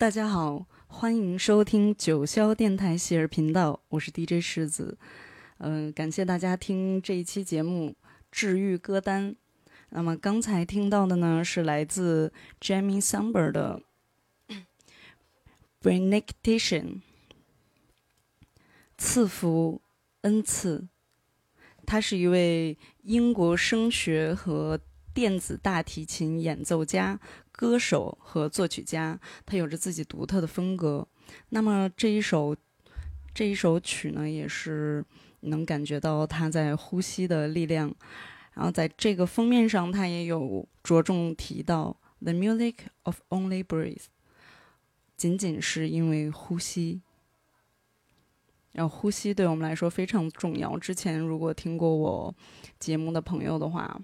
大家好，欢迎收听九霄电台喜儿频道，我是 DJ 世子。嗯、感谢大家听这一期节目治愈歌单。那么刚才听到的呢，是来自 Jamie Samber 的 Benediction，赐福恩赐。他是一位英国声学和电子大提琴演奏家、歌手和作曲家，他有着自己独特的风格。那么这一首这一首曲呢，也是能感觉到他在呼吸的力量。然后在这个封面上，他也有着重提到 “the music of only breathe”，仅仅是因为呼吸。然后呼吸对我们来说非常重要。之前如果听过我节目的朋友的话，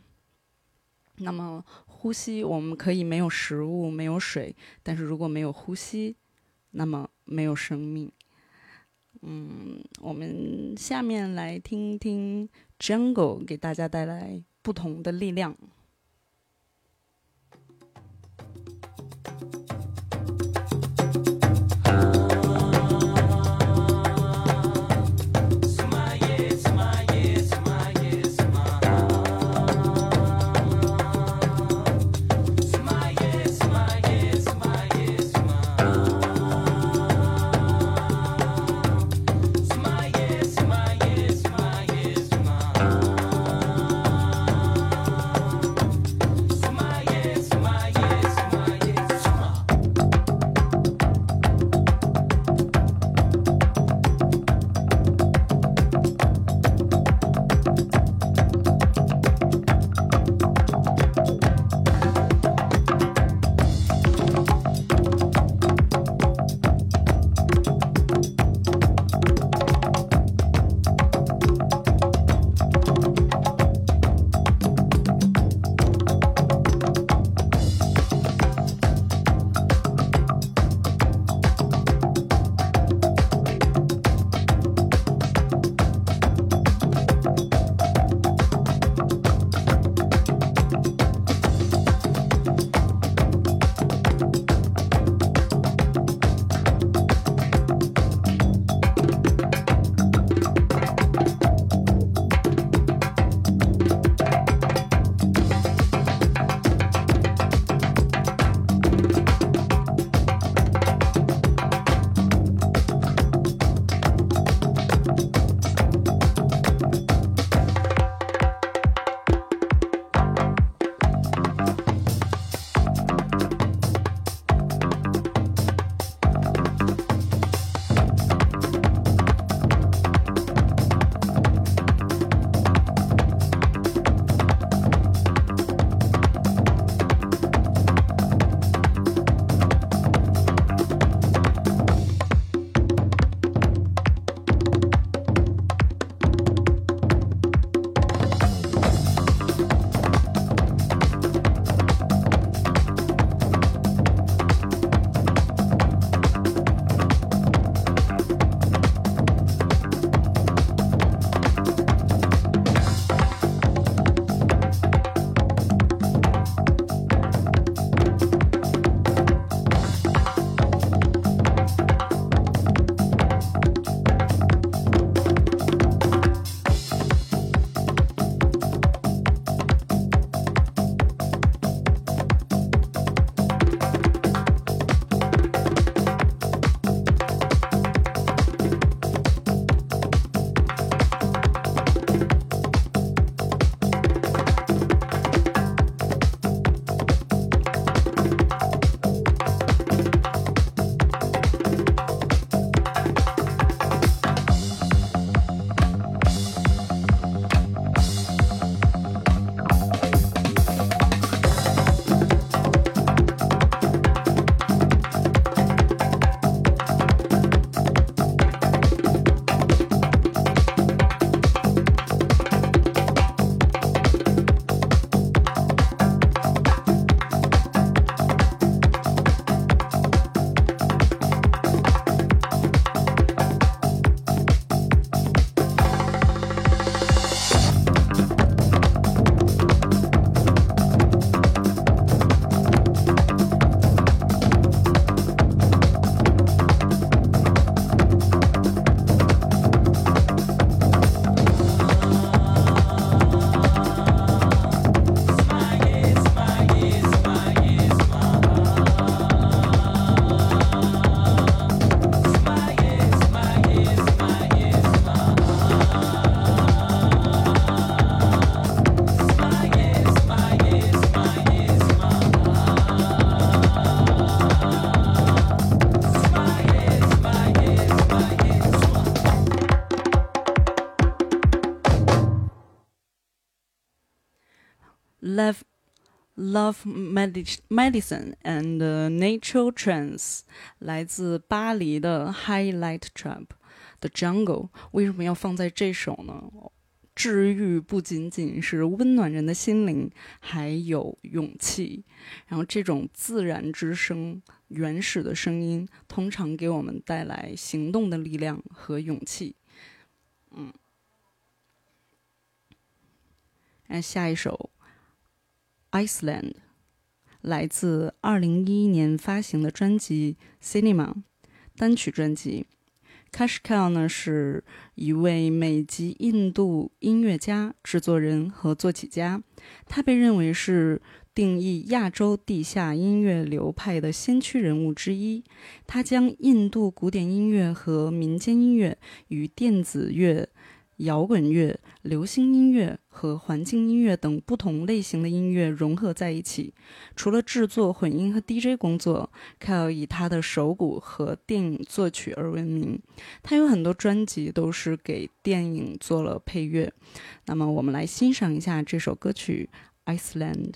那么呼吸我们可以没有食物、没有水，但是如果没有呼吸，那么没有生命。嗯，我们下面来听听 Jungle 给大家带来不同的力量。Love Medicine and Natural Trance，来自巴黎的 Highlight Trap 的 Jungle。为什么要放在这首呢？治愈不仅仅是温暖人的心灵，还有勇气。然后这种自然之声、原始的声音，通常给我们带来行动的力量和勇气。嗯，那下一首《Iceland》，来自二零一一年发行的专辑《Cinema》单曲专辑。Kashkal 呢是一位美籍印度音乐家、制作人和作曲家，他被认为是定义亚洲地下音乐流派的先驱人物之一。他将印度古典音乐和民间音乐与电子乐。摇滚乐、流行音乐和环境音乐等不同类型的音乐融合在一起。除了制作混音和 DJ 工作，Kyle 以他的手鼓和电影作曲而闻名。他有很多专辑都是给电影做了配乐。那么，我们来欣赏一下这首歌曲《Iceland》。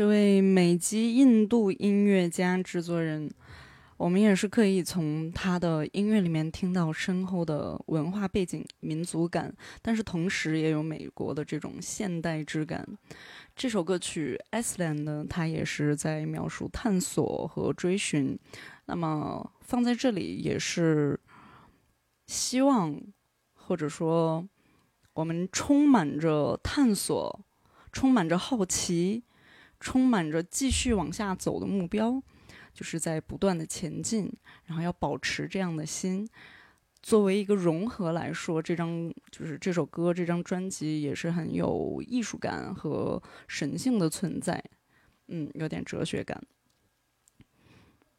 这位美籍印度音乐家制作人。我们也是可以从他的音乐里面听到深厚的文化背景、民族感，但是同时也有美国的这种现代质感。这首歌曲《Iceland》呢，它也是在描述探索和追寻。那么放在这里也是希望，或者说我们充满着探索、充满着好奇、充满着继续往下走的目标。就是在不断的前进，然后要保持这样的心。作为一个融合来说，这张就是这首歌，这张专辑也是很有艺术感和神性的存在，嗯，有点哲学感。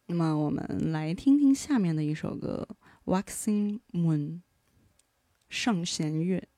那么我们来听听下面的一首歌《Waxing Moon》，上弦月。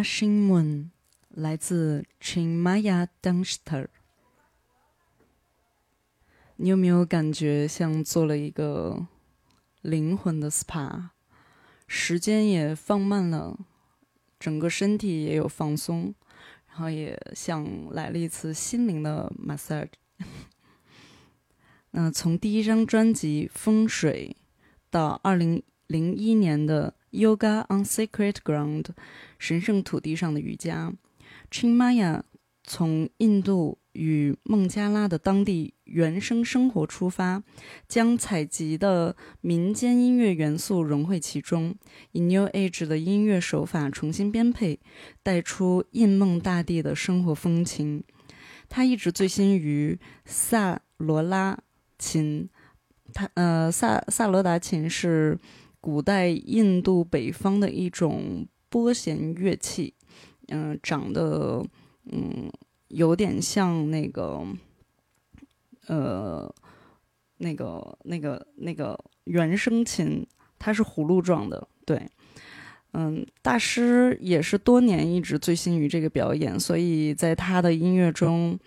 Ashin Moon 来自 Chinmaya Dunster。你有没有感觉像做了一个灵魂的 SPA，时间也放慢了，整个身体也有放松，然后也像来了一次心灵的 massage。那从第一张专辑《风水》到二零零一年的《Yoga on Sacred Ground》神圣土地上的瑜伽，Chinmaya 从印度。与孟加拉的当地原生生活出发，将采集的民间音乐元素融汇其中，以 New Age 的音乐手法重新编配，带出印孟大地的生活风情。他一直醉心于萨罗拉琴，他呃萨萨罗达琴是古代印度北方的一种拨弦乐器，嗯，长得嗯。有点像那个，呃，那个、那个、那个原声琴，它是葫芦状的。对，嗯，大师也是多年一直醉心于这个表演，所以在他的音乐中，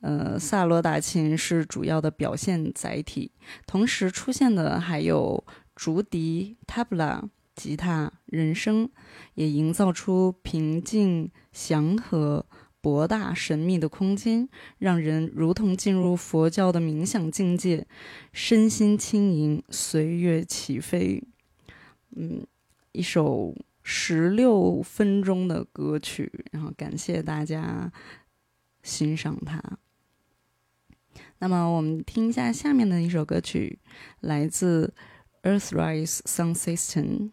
呃，萨罗达琴是主要的表现载体。同时出现的还有竹笛、tabla、吉他、人声，也营造出平静、祥和。博大神秘的空间，让人如同进入佛教的冥想境界，身心轻盈，随乐起飞。嗯，一首十六分钟的歌曲，然后感谢大家欣赏它。那么，我们听一下下面的一首歌曲，来自 Earthrise Sound System。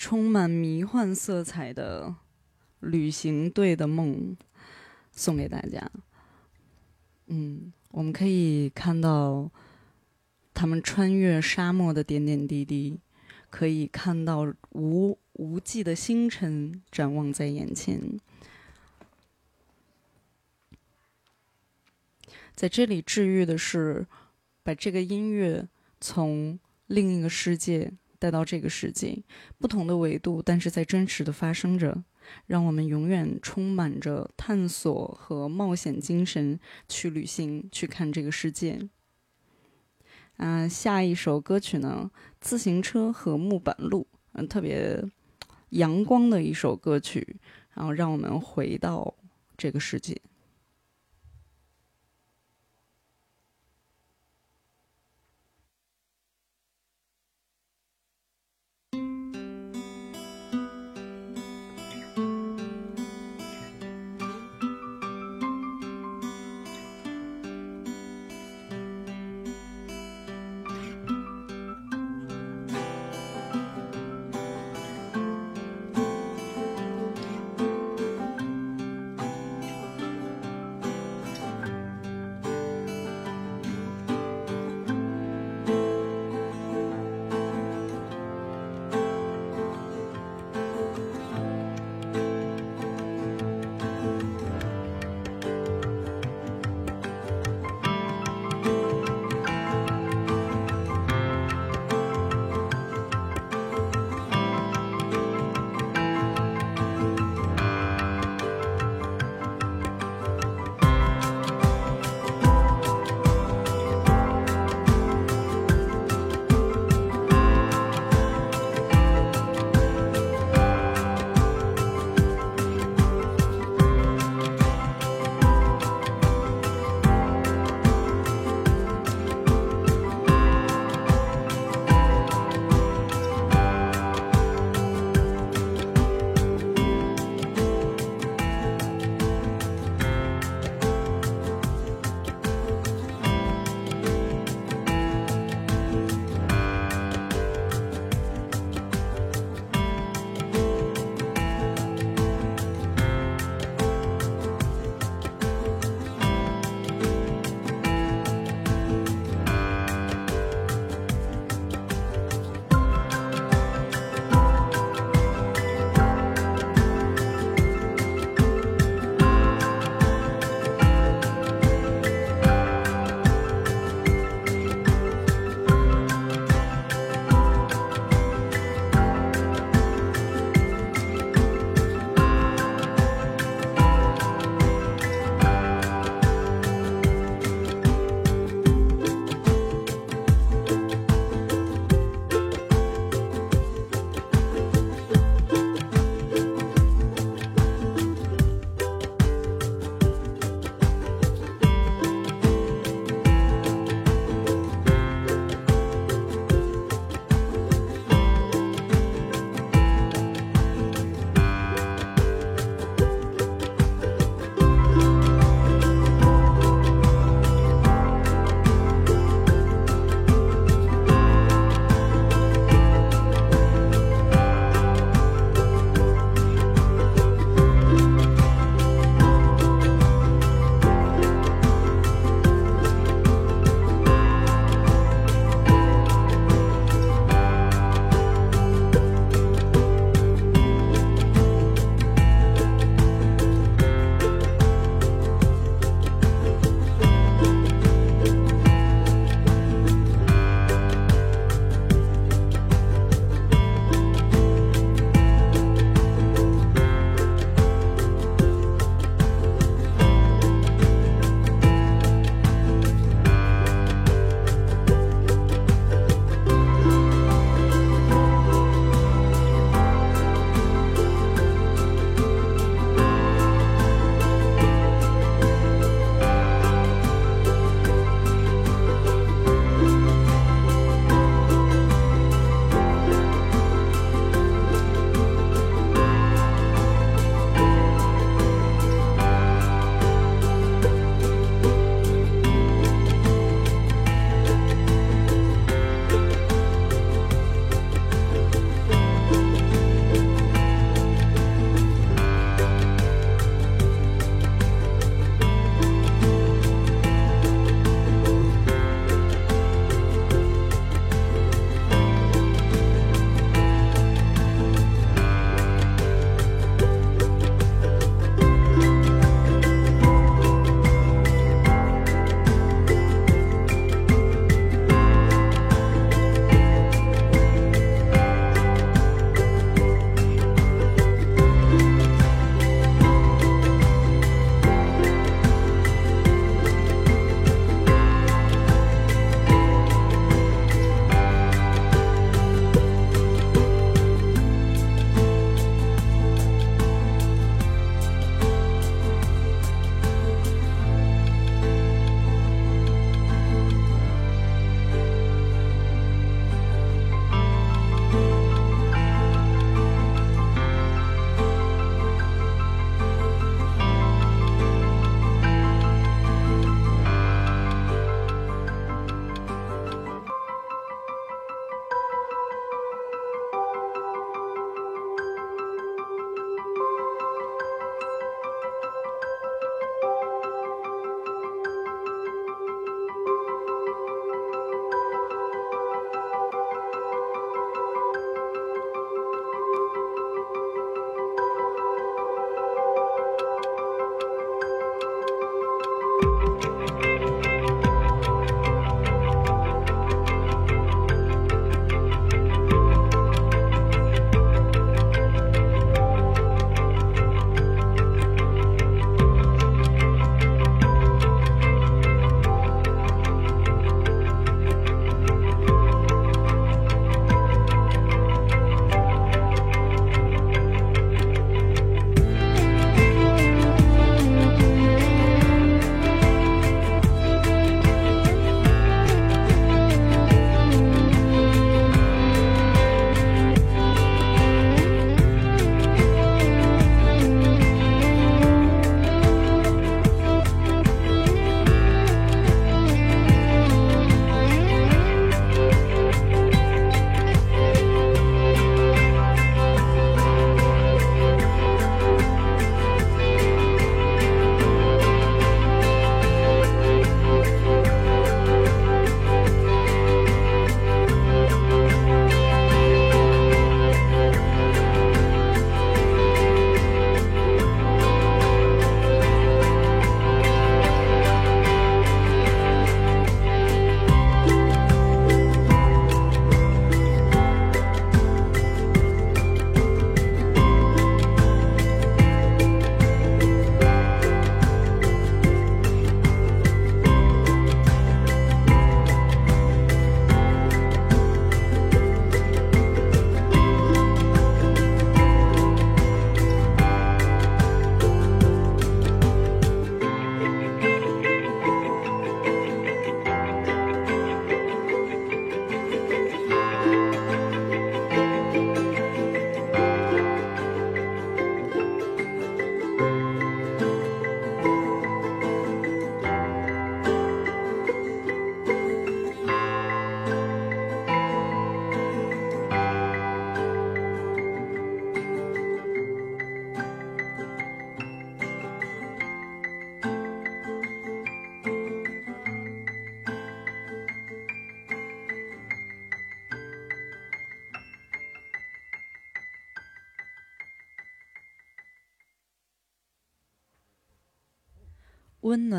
充满迷幻色彩的旅行队的梦送给大家。嗯，我们可以看到他们穿越沙漠的点点滴滴，可以看到无无际的星辰展望在眼前。在这里治愈的是，把这个音乐从另一个世界带到这个世界，不同的维度，但是在真实的发生着，让我们永远充满着探索和冒险精神去旅行，去看这个世界。啊，下一首歌曲呢，《自行车和木板路》，嗯，特别阳光的一首歌曲，然后让我们回到这个世界。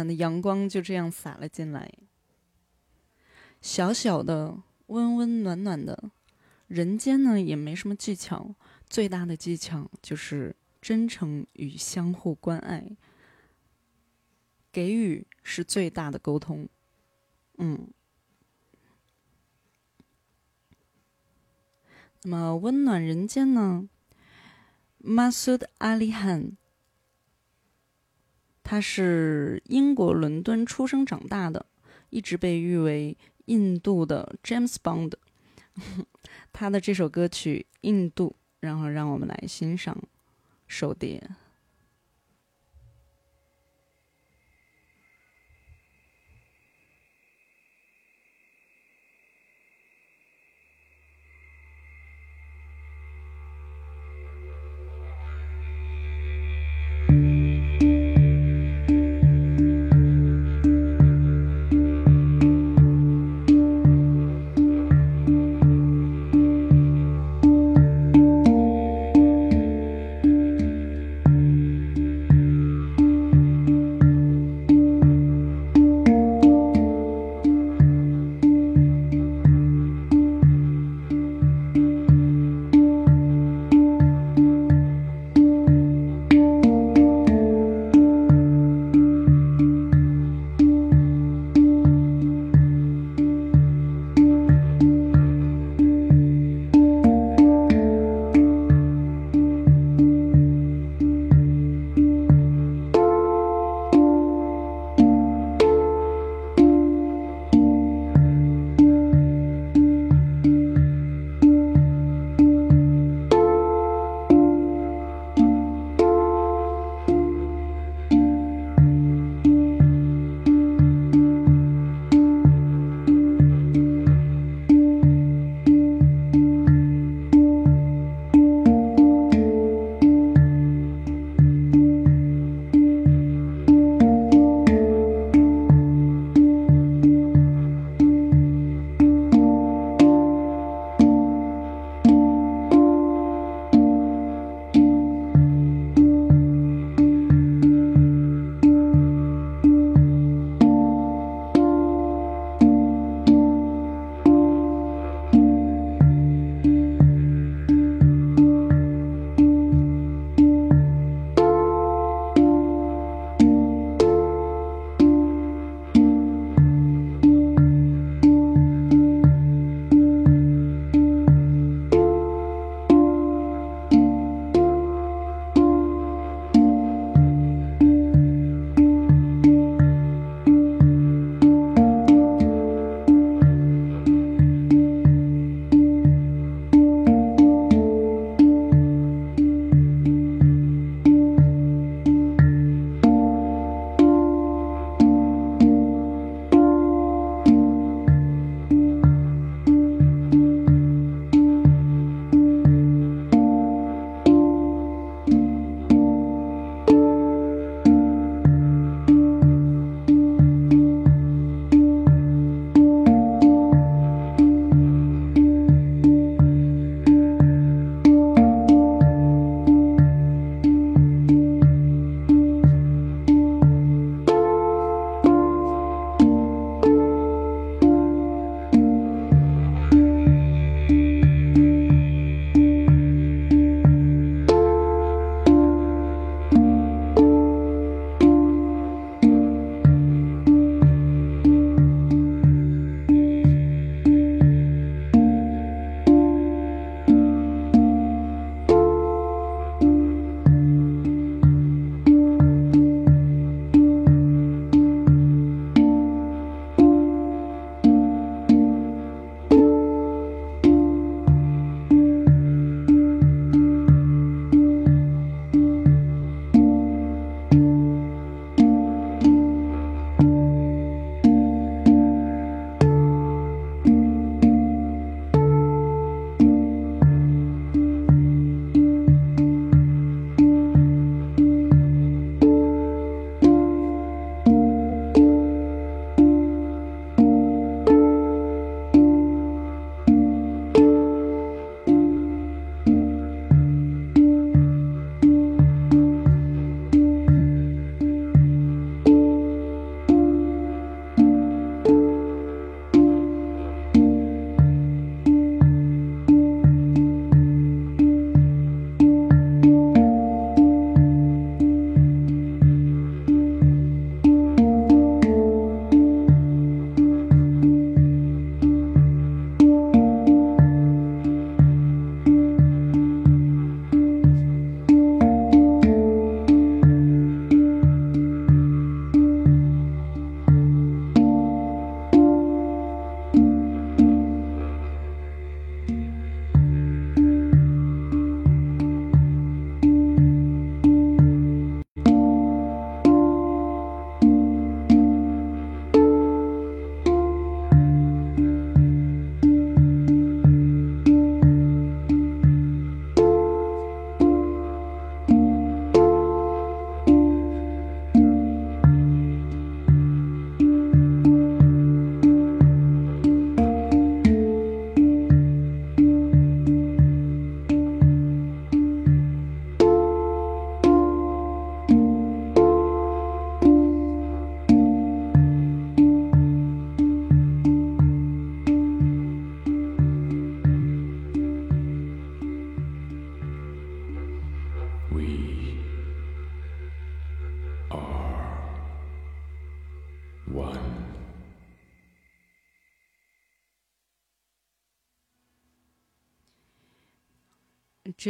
暖的阳光就这样洒了进来。小小的、温温暖暖的，人间呢也没什么技巧，最大的技巧就是真诚与相互关爱。给予是最大的沟通。嗯。那么温暖人间呢？Masud Ali Han，他是英国伦敦出生长大的，一直被誉为印度的 James Bond。他的这首歌曲《印度》，然后让我们来欣赏手碟。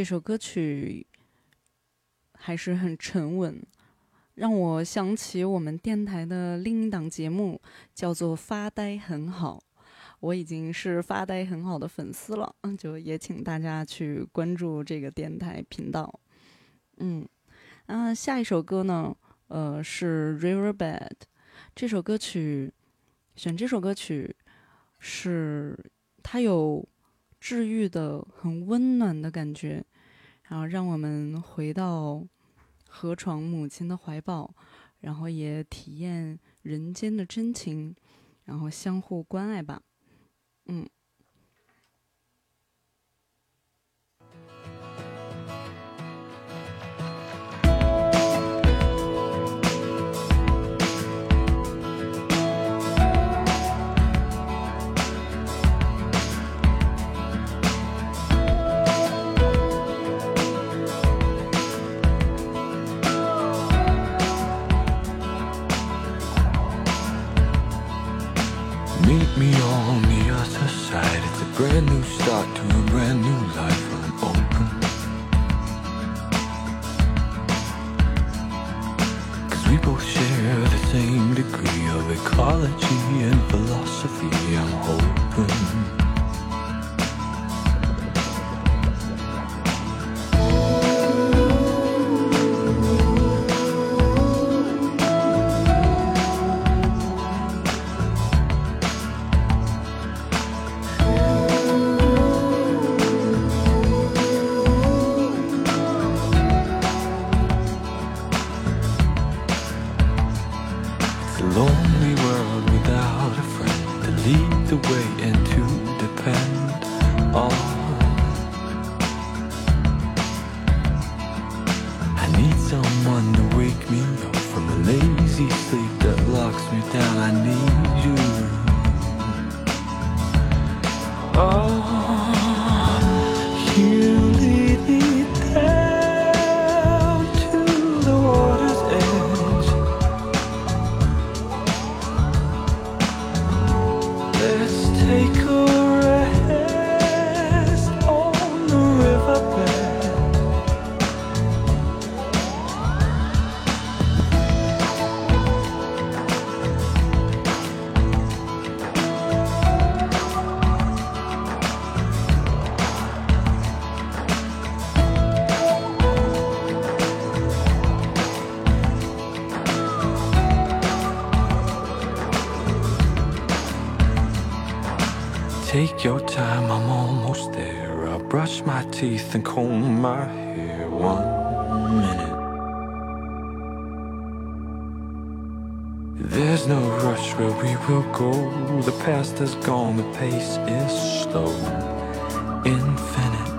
这首歌曲还是很沉稳，让我想起我们电台的另一档节目，叫做《发呆很好》。我已经是《发呆很好》的粉丝了，就也请大家去关注这个电台频道。嗯，啊，下一首歌呢，呃，是《Riverbed》。这首歌曲选这首歌曲是它有。治愈的、很温暖的感觉，然后让我们回到河床母亲的怀抱，然后也体验人间的真情，然后相互关爱吧，嗯。Brand new start to a brand new life unopened. Cause we both share the same degree of ecology and philosophy, I'm hoping. Take your time, I'm almost there. I'll brush my teeth and comb my hair. One minute. There's no rush where we will go. The past is gone, the pace is slow. Infinite.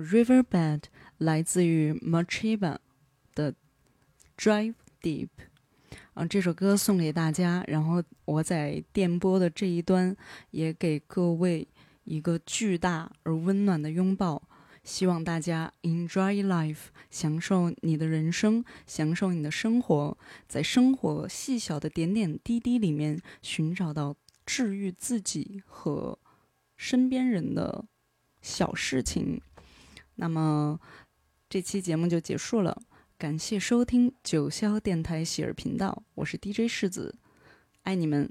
Riverbed 来自于 Machiba 的 Drive Deep。啊，这首歌送给大家，然后我在电波的这一端也给各位一个巨大而温暖的拥抱。希望大家 enjoy life，享受你的人生，享受你的生活，在生活细小的点点滴滴里面寻找到治愈自己和身边人的小事情。那么这期节目就结束了，感谢收听九霄电台喜儿频道，我是 DJ 世子，爱你们。